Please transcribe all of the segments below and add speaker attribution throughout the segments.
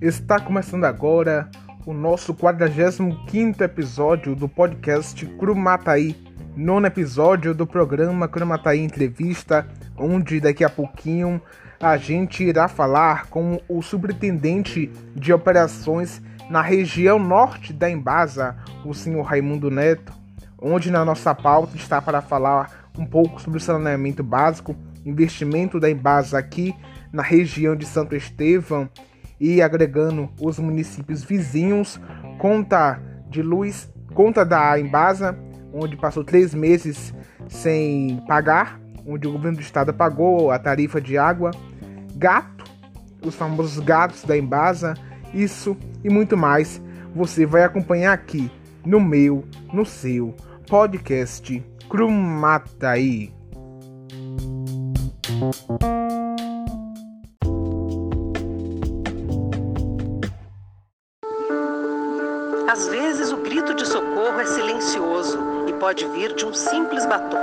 Speaker 1: Está começando agora o nosso 45 episódio do podcast Crumataí, nono episódio do programa Crumataí Entrevista, onde daqui a pouquinho a gente irá falar com o superintendente de operações na região norte da Embasa, o senhor Raimundo Neto, onde na nossa pauta está para falar um pouco sobre o saneamento básico, investimento da Embasa aqui na região de Santo Estevão e agregando os municípios vizinhos, conta de luz, conta da Embasa, onde passou três meses sem pagar, onde o governo do estado pagou a tarifa de água, gato, os famosos gatos da Embasa, isso e muito mais você vai acompanhar aqui no meu, no seu podcast Crumataí.
Speaker 2: Às vezes o grito de socorro é silencioso e pode vir de um simples batom.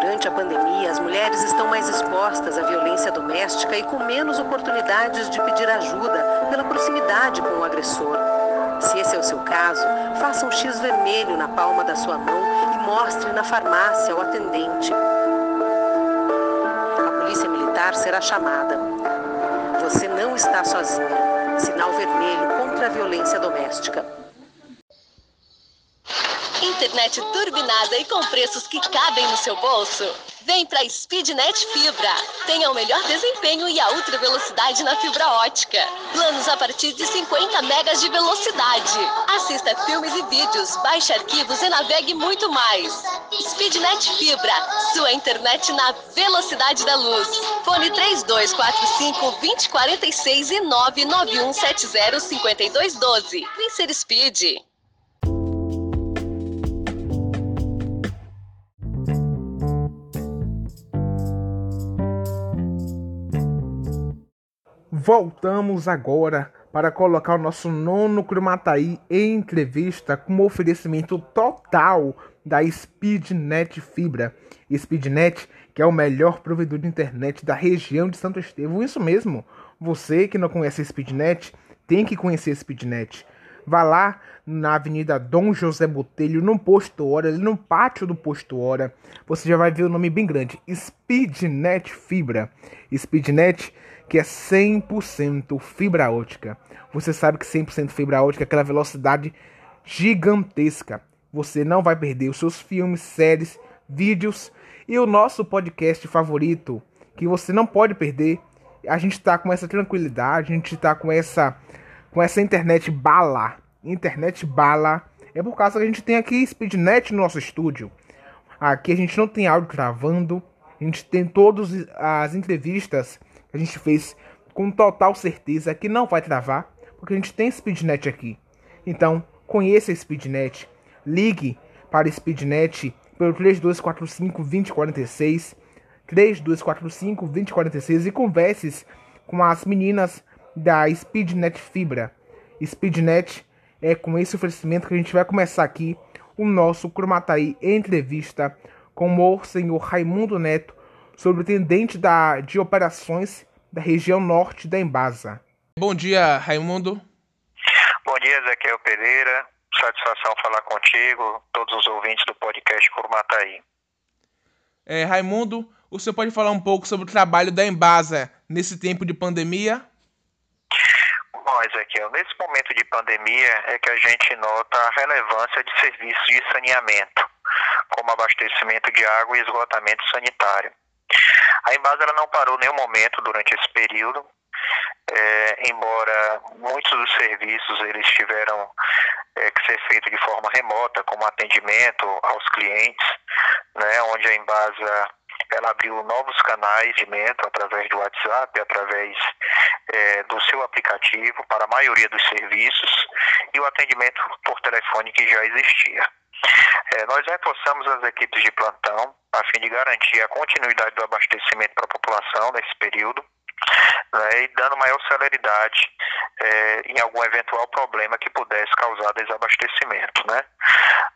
Speaker 2: Durante a pandemia, as mulheres estão mais expostas à violência doméstica e com menos oportunidades de pedir ajuda pela proximidade com o agressor. Se esse é o seu caso, faça um X vermelho na palma da sua mão e mostre na farmácia ao atendente. Polícia militar será chamada. Você não está sozinha. Sinal vermelho contra a violência doméstica.
Speaker 3: Internet turbinada e com preços que cabem no seu bolso? Vem para Speednet Fibra. Tenha o melhor desempenho e a ultra velocidade na fibra ótica. Planos a partir de 50 megas de velocidade. Assista filmes e vídeos, baixe arquivos e navegue muito mais. Speednet Fibra, sua internet na velocidade da luz. Fone 3245 2046 e 99170 5212. Vem ser Speed.
Speaker 1: Voltamos agora para colocar o nosso nono Cromataí em entrevista com oferecimento total da Speednet Fibra. Speednet, que é o melhor provedor de internet da região de Santo Estevão. Isso mesmo, você que não conhece a Speednet, tem que conhecer a Speednet. Vá lá na Avenida Dom José Botelho, no posto Hora, ali no pátio do posto Hora. Você já vai ver o nome bem grande: Speednet Fibra. Speednet que é 100% fibra ótica. Você sabe que 100% fibra ótica é aquela velocidade gigantesca. Você não vai perder os seus filmes, séries, vídeos e o nosso podcast favorito, que você não pode perder. A gente está com essa tranquilidade, a gente está com essa com essa internet bala. Internet bala. É por causa que a gente tem aqui Speednet no nosso estúdio. Aqui a gente não tem áudio gravando. A gente tem todas as entrevistas que a gente fez com total certeza que não vai travar, porque a gente tem Speednet aqui. Então, conheça a Speednet, ligue para a Speednet pelo 3245 2046, 3245 2046 e converse com as meninas da Speednet Fibra. Speednet é com esse oferecimento que a gente vai começar aqui o nosso Cromataí entrevista com o senhor Raimundo Neto, superintendente da, de operações da região norte da Embasa. Bom dia, Raimundo.
Speaker 4: Bom dia, Ezequiel Pereira. Satisfação falar contigo, todos os ouvintes do podcast Curumataí.
Speaker 1: É, Raimundo, o senhor pode falar um pouco sobre o trabalho da Embasa nesse tempo de pandemia?
Speaker 4: Bom, Ezequiel, nesse momento de pandemia é que a gente nota a relevância de serviços de saneamento, como abastecimento de água e esgotamento sanitário. A Embasa ela não parou nenhum momento durante esse período, é, embora muitos dos serviços eles tiveram é, que ser feitos de forma remota, como atendimento aos clientes, né, onde a Embasa ela abriu novos canais de atendimento através do WhatsApp, através é, do seu aplicativo para a maioria dos serviços e o atendimento por telefone que já existia. É, nós reforçamos as equipes de plantão a fim de garantir a continuidade do abastecimento para a população nesse período. Né, e dando maior celeridade é, em algum eventual problema que pudesse causar desabastecimento. Né?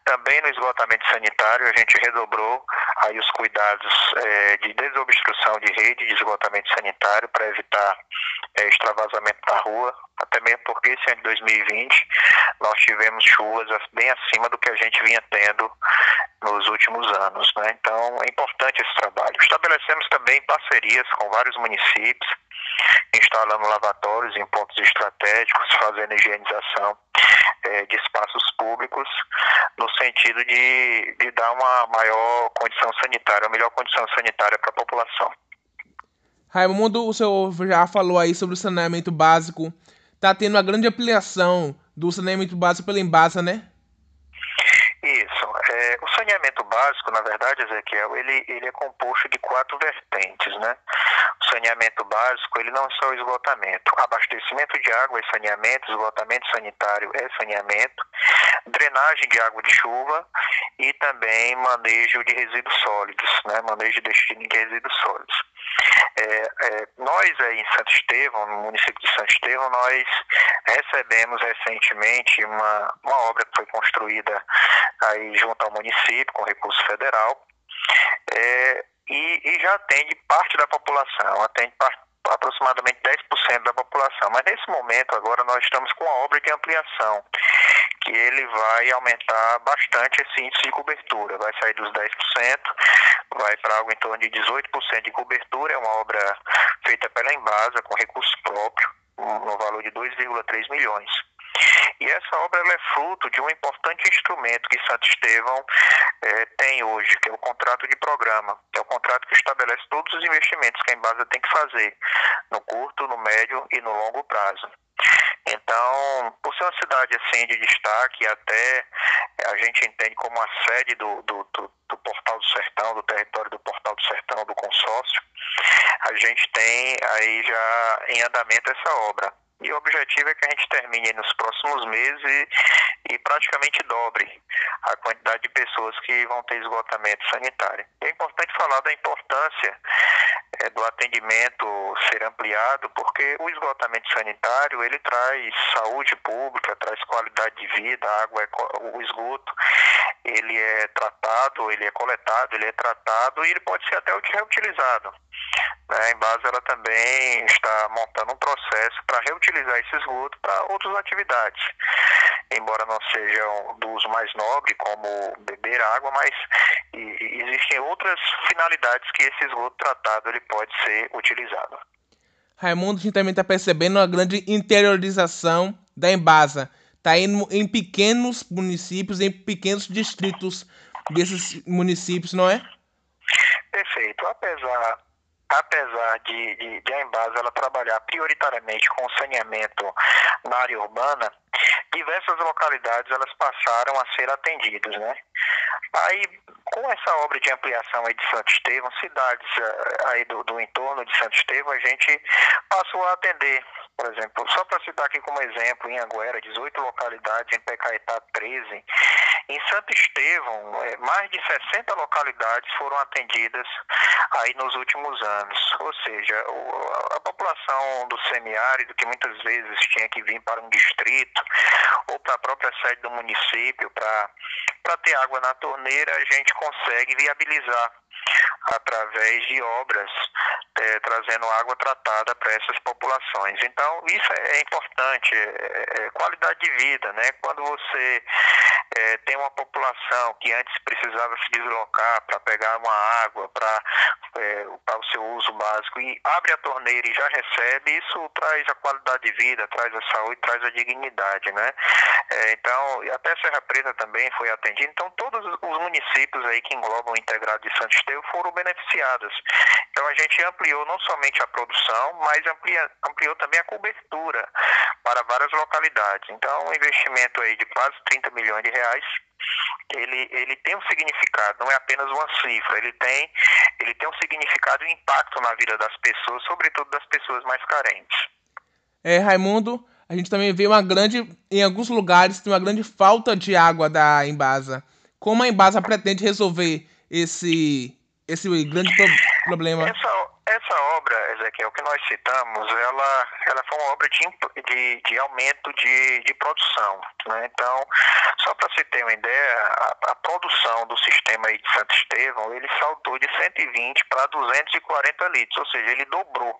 Speaker 4: Também no esgotamento sanitário a gente redobrou aí os cuidados é, de desobstrução de rede de esgotamento sanitário para evitar é, extravasamento da rua, até mesmo porque esse ano de 2020 nós tivemos chuvas bem acima do que a gente vinha tendo nos últimos anos. Né? Então é importante esse trabalho. Estabelecemos também parcerias com vários municípios, instalando lavatórios em pontos estratégicos, fazendo higienização é, de espaços públicos, no sentido de, de dar uma maior condição sanitária, uma melhor condição sanitária para a população.
Speaker 1: Raimundo, o senhor já falou aí sobre o saneamento básico. Está tendo uma grande ampliação do saneamento básico pela Embasa, né?
Speaker 4: Isso. É, o saneamento básico, na verdade, Ezequiel, ele, ele é composto de quatro vertentes, né? O saneamento básico, ele não é só o esgotamento. Abastecimento de água é saneamento, esgotamento sanitário é saneamento, drenagem de água de chuva e também manejo de resíduos sólidos, né? Manejo de destino de resíduos sólidos. É, é, nós aí em Santo Estevão, no município de Santo Estevão, nós recebemos recentemente uma, uma obra que foi construída aí junto ao município com recurso federal é, e, e, já atende parte da população, atende aproximadamente 10% da população. Mas nesse momento agora nós estamos com a obra de ampliação, que ele vai aumentar bastante esse índice de cobertura, vai sair dos 10%, vai para algo em torno de 18% de cobertura, é uma obra feita pela Embasa com recurso próprio, no valor de 2,3 milhões. E essa obra é fruto de um importante instrumento que Santo Estevão é, tem hoje, que é o contrato de programa. É o contrato que estabelece todos os investimentos que a Embasa tem que fazer no curto, no médio e no longo prazo. Então, por ser uma cidade assim de destaque, até a gente entende como a sede do, do, do, do Portal do Sertão, do território do Portal do Sertão, do consórcio, a gente tem aí já em andamento essa obra. E o objetivo é que a gente termine nos próximos meses e, e praticamente dobre a quantidade de pessoas que vão ter esgotamento sanitário. É importante falar da importância é, do atendimento ser ampliado, porque o esgotamento sanitário ele traz saúde pública, traz qualidade de vida, água, é, o esgoto, ele é tratado, ele é coletado, ele é tratado e ele pode ser até reutilizado. Né? A Embasa ela também está montando um processo para reutilizar esse esgoto para outras atividades, embora não sejam do uso mais nobre, como beber água, mas existem outras finalidades que esse esgoto tratado ele pode ser utilizado.
Speaker 1: Raimundo, a gente também está percebendo uma grande interiorização da Embasa. Está indo em pequenos municípios, em pequenos distritos desses municípios, não é?
Speaker 4: Perfeito. Apesar apesar de, de, de, a Embasa ela trabalhar prioritariamente com saneamento na área urbana, diversas localidades elas passaram a ser atendidas, né? Aí, com essa obra de ampliação aí de Santo Estevão, cidades eh, aí do, do entorno de Santo Estevão, a gente passou a atender por exemplo, só para citar aqui como exemplo, em Anguera, 18 localidades, em Pecaetá, 13. Em Santo Estevão, é, mais de 60 localidades foram atendidas aí nos últimos anos. Ou seja, a população do semiárido, que muitas vezes tinha que vir para um distrito ou para a própria sede do município para ter água na torneira, a gente consegue viabilizar através de obras é, trazendo água tratada para essas populações. Então, isso é, é importante, é, é, qualidade de vida, né? Quando você é, tem uma população que antes precisava se deslocar para pegar uma água para é, o seu uso básico e abre a torneira e já recebe, isso traz a qualidade de vida, traz a saúde, traz a dignidade, né? então, até Serra Preta também foi atendido. Então, todos os municípios aí que englobam o integrado de Santo Estevão foram beneficiados. Então, a gente ampliou ampliou não somente a produção, mas amplia, ampliou também a cobertura para várias localidades. Então, um investimento aí de quase 30 milhões de reais, ele, ele tem um significado, não é apenas uma cifra, ele tem, ele tem um significado e um impacto na vida das pessoas, sobretudo das pessoas mais carentes.
Speaker 1: É, Raimundo, a gente também vê uma grande, em alguns lugares, tem uma grande falta de água da Embasa. Como a Embasa pretende resolver esse, esse grande pro problema?
Speaker 4: Essa, essa obra, Ezequiel, que nós citamos, ela, ela foi uma obra de, de, de aumento de, de produção. Né? Então, só para você ter uma ideia, a, a, produção do sistema aí de Santo Estevão, ele saltou de 120 para 240 litros, ou seja, ele dobrou.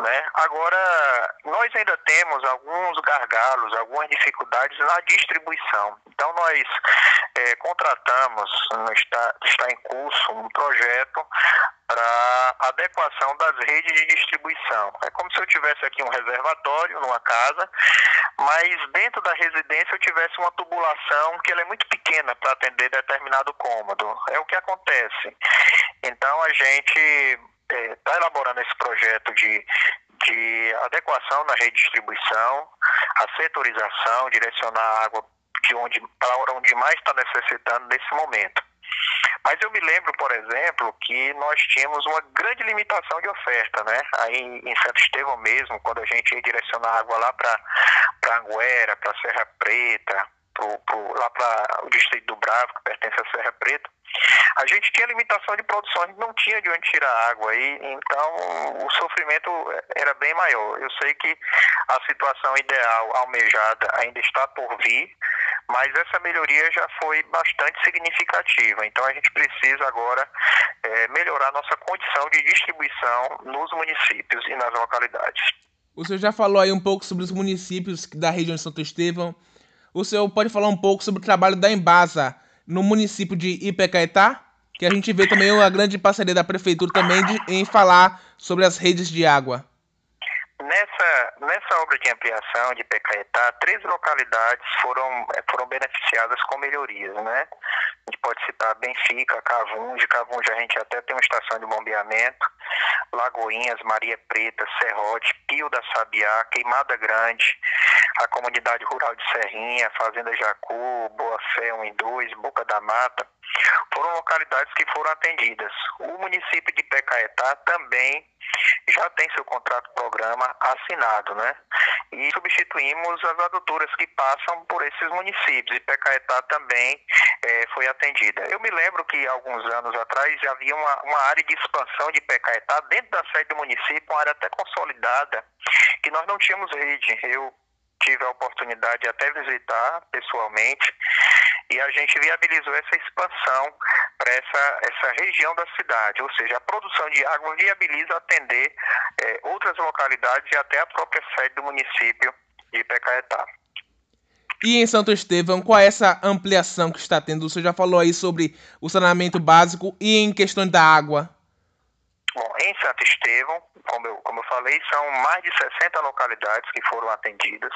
Speaker 4: Né? Agora, nós ainda temos alguns gargalos, algumas dificuldades na distribuição. Então, nós é, contratamos, está, está em curso um projeto para adequação das redes de distribuição. É como se eu tivesse aqui um reservatório numa casa, mas dentro da residência eu tivesse uma tubulação que ela é muito pequena para atender determinado cômodo. É o que acontece. Então a gente está é, elaborando esse projeto de, de adequação na rede de distribuição, a setorização, direcionar a água de onde, para onde mais está necessitando nesse momento. Mas eu me lembro, por exemplo, que nós tínhamos uma grande limitação de oferta, né? Aí em Santo Estevão mesmo, quando a gente ia direcionar água lá para Anguera, para Serra Preta, pro, pro, lá para o distrito do Bravo, que pertence à Serra Preta, a gente tinha limitação de produção, a gente não tinha de onde tirar água aí, então o sofrimento era bem maior. Eu sei que a situação ideal almejada ainda está por vir, mas essa melhoria já foi bastante significativa. Então a gente precisa agora é, melhorar nossa condição de distribuição nos municípios e nas localidades.
Speaker 1: O senhor já falou aí um pouco sobre os municípios da região de Santo Estevão. O senhor pode falar um pouco sobre o trabalho da Embasa no município de Ipecaetá? Que a gente vê também uma grande parceria da prefeitura também de, em falar sobre as redes de água.
Speaker 4: Nessa, nessa obra de ampliação de Pecaetá, três localidades foram, eh, foram beneficiadas com melhorias, né? A gente pode citar Benfica, Cavunge, Cavunge a gente até tem uma estação de bombeamento, Lagoinhas, Maria Preta, Serrote, Pio da Sabiá, Queimada Grande, a comunidade rural de Serrinha, Fazenda Jacu, Boa Fé 1 e 2, Boca da Mata, foram localidades que foram atendidas. O município de Pecaetá também já tem seu contrato programa assinado, né? E substituímos as adutoras que passam por esses municípios. E Pecaetá também é, foi atendida. Eu me lembro que alguns anos atrás já havia uma, uma área de expansão de Pecaetá dentro da sede do município, uma área até consolidada, que nós não tínhamos rede. Eu tive a oportunidade de até visitar pessoalmente e a gente viabilizou essa expansão para essa, essa região da cidade, ou seja, a produção de água viabiliza atender é, outras localidades e até a própria sede do município de Pecaetá.
Speaker 1: E em Santo Estevão, qual é essa ampliação que está tendo? Você já falou aí sobre o saneamento básico e em questão da água.
Speaker 4: Bom, em Santo Estevão, como eu, como eu falei, são mais de 60 localidades que foram atendidas.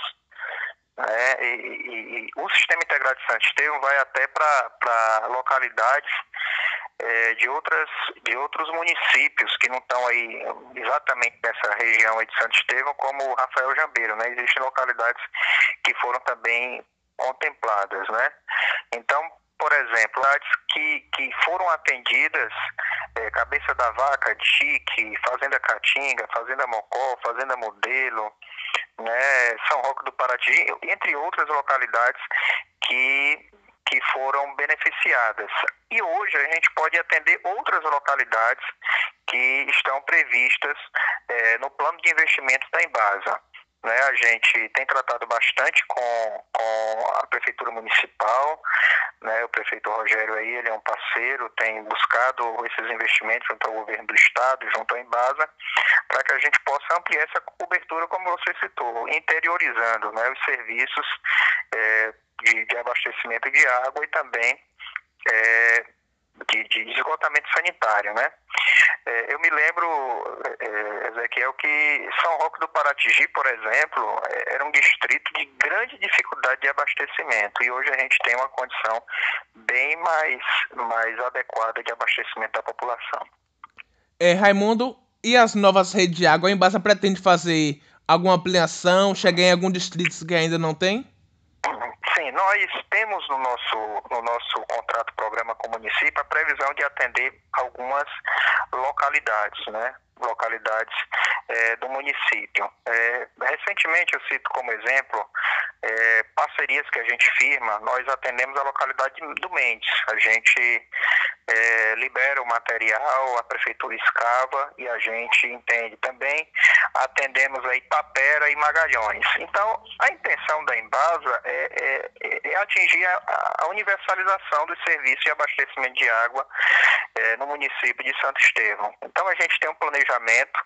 Speaker 4: Né? E, e, e, o sistema integrado de Santo Estevão vai até para localidades é, de, outras, de outros municípios que não estão aí exatamente nessa região aí de Santo Estevão, como Rafael Jambeiro. Né? Existem localidades que foram também contempladas. Né? Então, por exemplo, cidades que, que foram atendidas, é, Cabeça da Vaca, Tique, Fazenda Caatinga, Fazenda Mocó, Fazenda Modelo, né, São Roque do Paraty, entre outras localidades que, que foram beneficiadas. E hoje a gente pode atender outras localidades que estão previstas é, no plano de investimento da Embasa. Né, a gente tem tratado bastante com, com a Prefeitura Municipal, né, o prefeito Rogério aí, ele é um parceiro, tem buscado esses investimentos junto ao governo do estado, junto à Embasa, para que a gente possa ampliar essa cobertura, como você citou, interiorizando né, os serviços é, de, de, abastecimento de água e também é, de, de esgotamento sanitário, né? É, eu me lembro, é, Ezequiel, que São Roque do Paratigi, por exemplo, é, era um distrito de grande dificuldade de abastecimento e hoje a gente tem uma condição bem mais, mais adequada de abastecimento da população.
Speaker 1: É, Raimundo, e as novas redes de água? A Embasa pretende fazer alguma ampliação, chegar em algum distrito que ainda não tem?
Speaker 4: Sim, nós temos no nosso, no nosso contrato programa com o município a previsão de atender algumas localidades, né? Localidades é, do município. É, recentemente, eu cito como exemplo é, parcerias que a gente firma, nós atendemos a localidade do Mendes. A gente é, libera o material, a prefeitura escava e a gente entende também. Atendemos aí Tapera e Magalhães. Então, a intenção da Embasa é, é, é atingir a, a, universalização do serviço de abastecimento de água é, no município de Santo Estevão. Então, a gente tem um planejamento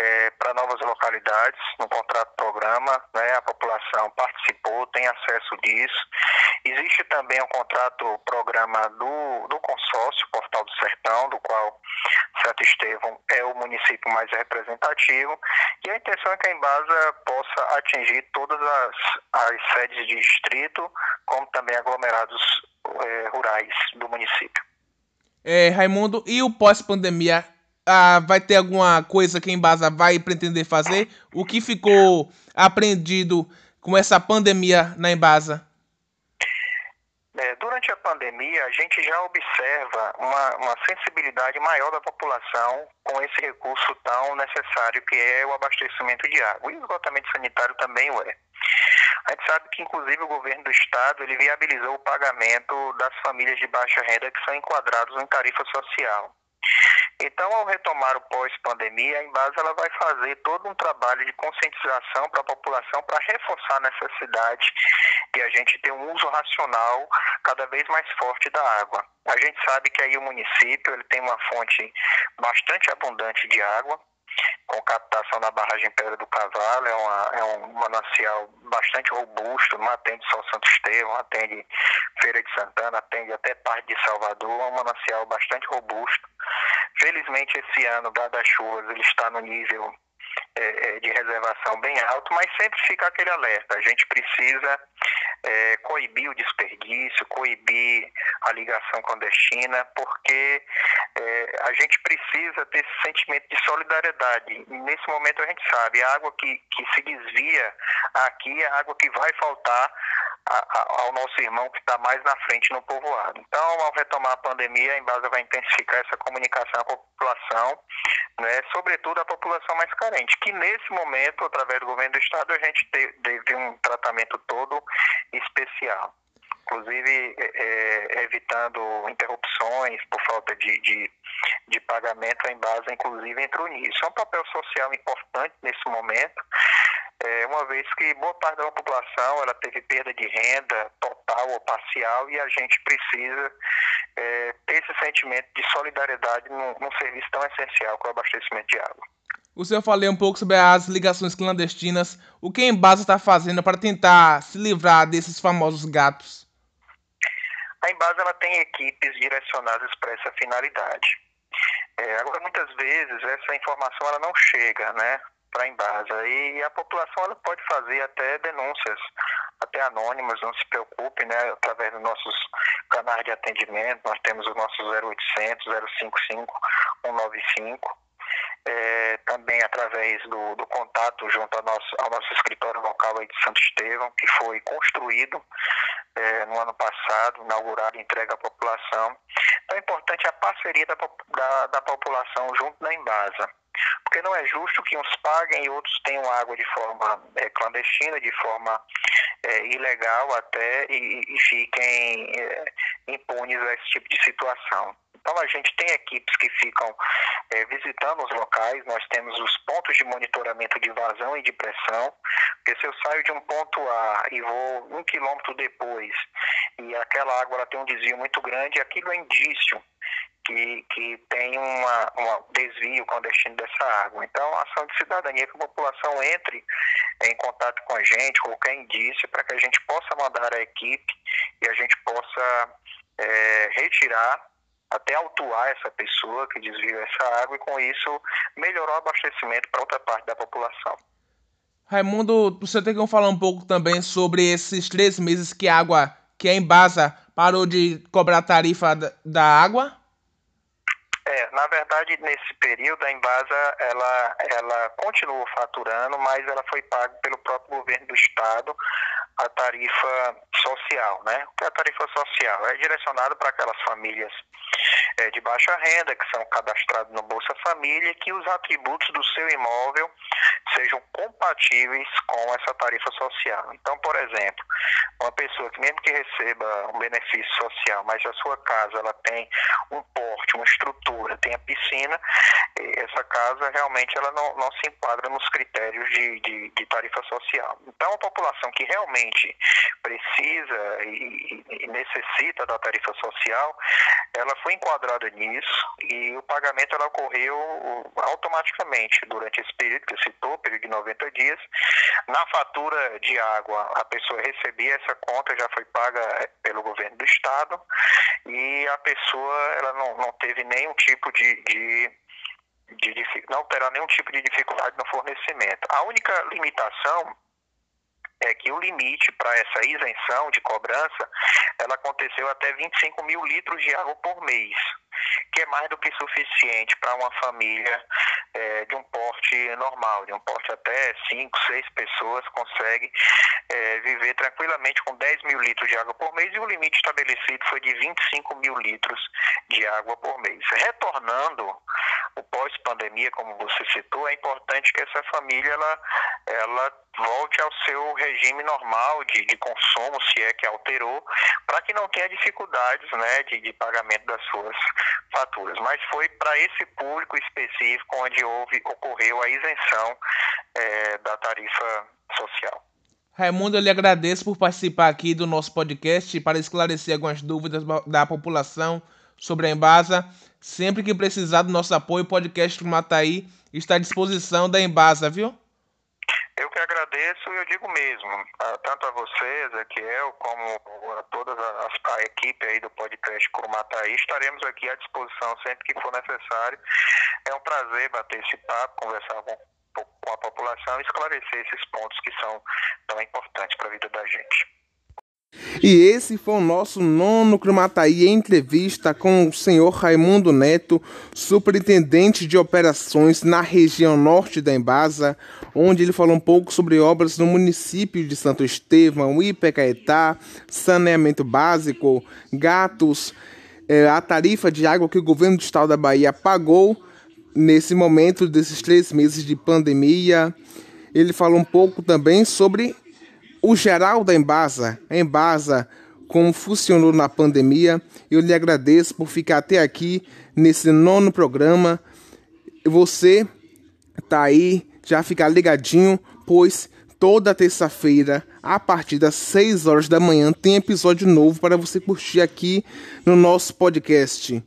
Speaker 4: é, para novas localidades, no contrato programa, né, a população participou, tem acesso disso. Existe também um contrato programa do, do consórcio Portal do Sertão, do qual Santo Estevão é o município mais representativo, e a intenção é que a Embasa possa atingir todas as, as sedes de distrito, como também aglomerados é, rurais do município.
Speaker 1: É, Raimundo, e o pós-pandemia? Ah, vai ter alguma coisa que a Embasa vai pretender fazer? O que ficou aprendido com essa pandemia na Embasa?
Speaker 4: Durante a pandemia, a gente já observa uma, uma sensibilidade maior da população com esse recurso tão necessário que é o abastecimento de água. E o esgotamento sanitário também o é. A gente sabe que, inclusive, o governo do estado ele viabilizou o pagamento das famílias de baixa renda que são enquadrados em tarifa social. Então, ao retomar o pós-pandemia, a Embasa ela vai fazer todo um trabalho de conscientização para a população para reforçar a necessidade de a gente ter um uso racional cada vez mais forte da água. A gente sabe que aí o município ele tem uma fonte bastante abundante de água, com captação na barragem Pedra do Cavalo, é, uma, é um manancial bastante robusto, não atende só Santo Estevão, atende Feira de Santana, atende até parte de Salvador, é um manancial bastante robusto. Felizmente esse ano, dado as chuvas, ele está no nível é, é, de reservação bem alto, mas sempre fica aquele alerta. A gente precisa é, coibir o desperdício, coibir a ligação clandestina, porque é, a gente precisa ter esse sentimento de solidariedade. Nesse momento a gente sabe, a água que, que se desvia aqui é a água que vai faltar a, a, ao nosso irmão que está mais na frente no povoado. Então, ao retomar a pandemia, a Embasa vai intensificar essa comunicação com a população, né, sobretudo a população mais carente, que nesse momento, através do governo do Estado, a gente teve um tratamento todo especial inclusive é, é, evitando interrupções por falta de, de, de pagamento em base, inclusive, entrou nisso. É um papel social importante nesse momento, é, uma vez que boa parte da população ela teve perda de renda total ou parcial e a gente precisa é, ter esse sentimento de solidariedade num, num serviço tão essencial como o abastecimento de água.
Speaker 1: O senhor falou um pouco sobre as ligações clandestinas. O que a Embasa está fazendo para tentar se livrar desses famosos gatos?
Speaker 4: A Embasa ela tem equipes direcionadas para essa finalidade. É, agora, muitas vezes, essa informação ela não chega, né? para a Embasa. E a população ela pode fazer até denúncias, até anônimas, não se preocupe, né? Através dos nossos canais de atendimento, nós temos o nosso 0800 055 195. É, também através do, do, contato junto ao nosso, ao nosso escritório local de Santo Estevão, que foi construído é, no ano passado, inaugurado e entregue à população. Então é importante a parceria da, da, da população junto da Embasa porque não é justo que uns paguem e outros tenham água de forma é, clandestina, de forma é, ilegal até, e, e fiquem é, impunes a esse tipo de situação. Então a gente tem equipes que ficam é, visitando os locais, nós temos os pontos de monitoramento de vazão e de pressão, porque se eu saio de um ponto A e vou um quilômetro depois e aquela água tem um desvio muito grande, aquilo é indício que, que tem um desvio clandestino dessa água. Então, a ação de cidadania que a população entre em contato com a gente, qualquer indício, para que a gente possa mandar a equipe e a gente possa é, retirar até autuar essa pessoa que desviou essa água e com isso melhorar o abastecimento para outra parte da população.
Speaker 1: Raimundo, você tem que falar um pouco também sobre esses três meses que a água, que a Embasa parou de cobrar tarifa da água?
Speaker 4: Na verdade, nesse período, a Embasa ela, ela continuou faturando, mas ela foi paga pelo próprio governo do estado a tarifa social, né? O que é a tarifa social? É direcionada para aquelas famílias é, de baixa renda que são cadastradas no Bolsa Família que os atributos do seu imóvel sejam compatíveis com essa tarifa social. Então, por exemplo, uma pessoa que mesmo que receba um benefício social, mas a sua casa ela tem um uma estrutura, tem a piscina, essa casa realmente ela não, não se enquadra nos critérios de, de, de tarifa social. Então, a população que realmente precisa e, e necessita da tarifa social, ela foi enquadrada nisso e o pagamento ela ocorreu automaticamente durante esse período que você citou, período de 90 dias. Na fatura de água, a pessoa recebia essa conta, já foi paga eh, pelo governo do estado e a pessoa ela não, não teve nenhum tipo de, de de, não terá nenhum tipo de dificuldade no fornecimento. A única limitação é que o limite para essa isenção de cobrança, ela aconteceu até 25 mil litros de água por mês, que é mais do que suficiente para uma família é, de um porte normal, de um porte até 5, 6 pessoas consegue é, viver tranquilamente com 10 mil litros de água por mês e o limite estabelecido foi de 25 mil litros de água por mês. Retornando o pós-pandemia, como você citou, é importante que essa família ela, ela volte ao seu regime normal de, de consumo, se é que alterou, para que não tenha dificuldades né, de, de pagamento das suas faturas. Mas foi para esse público específico onde houve, ocorreu a isenção é, da tarifa social.
Speaker 1: Raimundo, eu lhe agradeço por participar aqui do nosso podcast para esclarecer algumas dúvidas da população sobre a Embasa. Sempre que precisar do nosso apoio, o podcast Mataí está à disposição da Embasa, viu?
Speaker 4: Eu que agradeço e eu digo mesmo, tanto a você, Ezequiel, como a toda a, a equipe aí do podcast Curumataí, estaremos aqui à disposição sempre que for necessário. É um prazer bater esse papo, conversar com, com a população e esclarecer esses pontos que são tão importantes para a vida da gente.
Speaker 1: E esse foi o nosso nono Cromataí entrevista com o senhor Raimundo Neto, superintendente de operações na região norte da Embasa, onde ele falou um pouco sobre obras no município de Santo Estevão, Ipecaetá, saneamento básico, gatos, é, a tarifa de água que o governo do estado da Bahia pagou nesse momento desses três meses de pandemia. Ele falou um pouco também sobre o geral da Embasa, Embasa, como funcionou na pandemia. Eu lhe agradeço por ficar até aqui nesse nono programa. Você tá aí, já fica ligadinho, pois toda terça-feira, a partir das 6 horas da manhã, tem episódio novo para você curtir aqui no nosso podcast.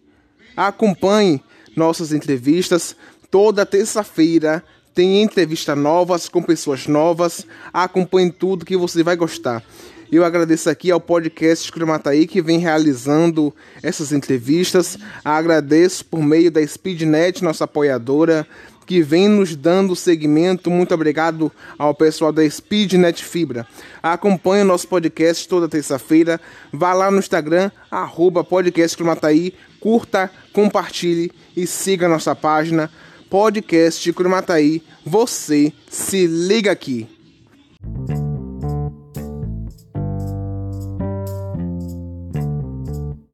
Speaker 1: Acompanhe nossas entrevistas toda terça-feira tem entrevistas novas com pessoas novas. Acompanhe tudo que você vai gostar. Eu agradeço aqui ao podcast Cremataí que vem realizando essas entrevistas. Agradeço por meio da Speednet, nossa apoiadora, que vem nos dando segmento. Muito obrigado ao pessoal da Speednet Fibra. Acompanhe o nosso podcast toda terça-feira. Vá lá no Instagram, arroba podcast. Curta, compartilhe e siga nossa página podcast de Curumataí. Você se liga aqui.